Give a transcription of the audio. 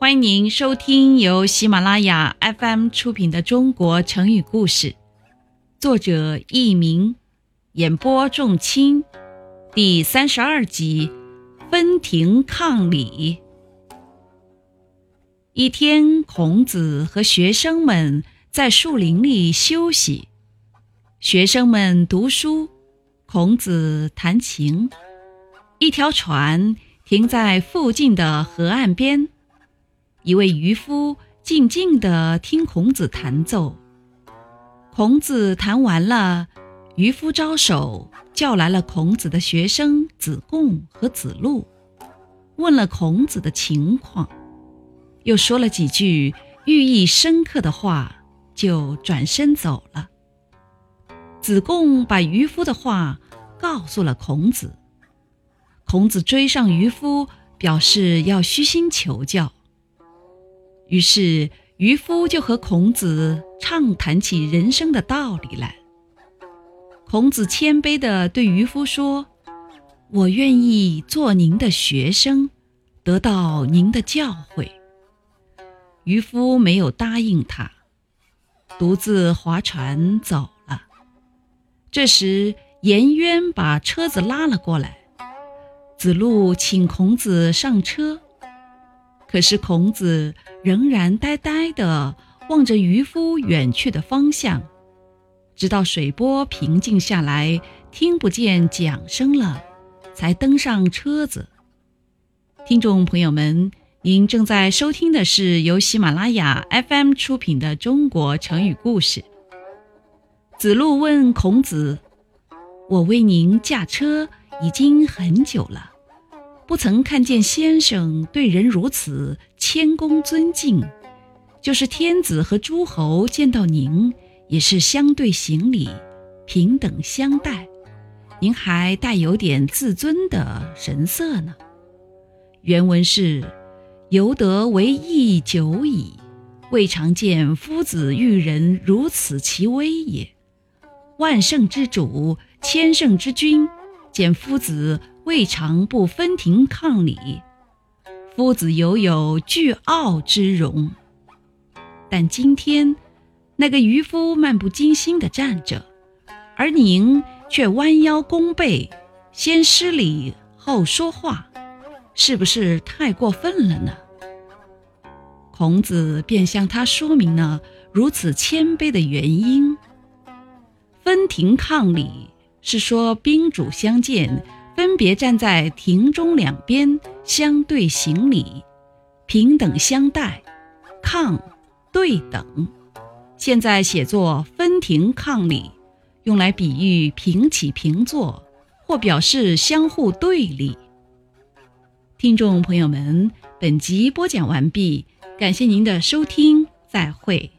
欢迎您收听由喜马拉雅 FM 出品的《中国成语故事》，作者佚名，演播仲卿，第三十二集分庭抗礼。一天，孔子和学生们在树林里休息，学生们读书，孔子弹琴。一条船停在附近的河岸边。一位渔夫静静地听孔子弹奏。孔子弹完了，渔夫招手叫来了孔子的学生子贡和子路，问了孔子的情况，又说了几句寓意深刻的话，就转身走了。子贡把渔夫的话告诉了孔子，孔子追上渔夫，表示要虚心求教。于是渔夫就和孔子畅谈起人生的道理来。孔子谦卑地对渔夫说：“我愿意做您的学生，得到您的教诲。”渔夫没有答应他，独自划船走了。这时颜渊把车子拉了过来，子路请孔子上车。可是孔子仍然呆呆地望着渔夫远去的方向，直到水波平静下来，听不见桨声了，才登上车子。听众朋友们，您正在收听的是由喜马拉雅 FM 出品的《中国成语故事》。子路问孔子：“我为您驾车已经很久了。”不曾看见先生对人如此谦恭尊敬，就是天子和诸侯见到您也是相对行礼，平等相待，您还带有点自尊的神色呢。原文是：由得为义久矣，未尝见夫子遇人如此其威也。万圣之主，千圣之君，见夫子。未尝不分庭抗礼，夫子犹有倨傲之容。但今天那个渔夫漫不经心地站着，而您却弯腰弓背，先施礼后说话，是不是太过分了呢？孔子便向他说明了如此谦卑的原因。分庭抗礼是说宾主相见。分别站在庭中两边，相对行礼，平等相待。抗，对等。现在写作分庭抗礼，用来比喻平起平坐，或表示相互对立。听众朋友们，本集播讲完毕，感谢您的收听，再会。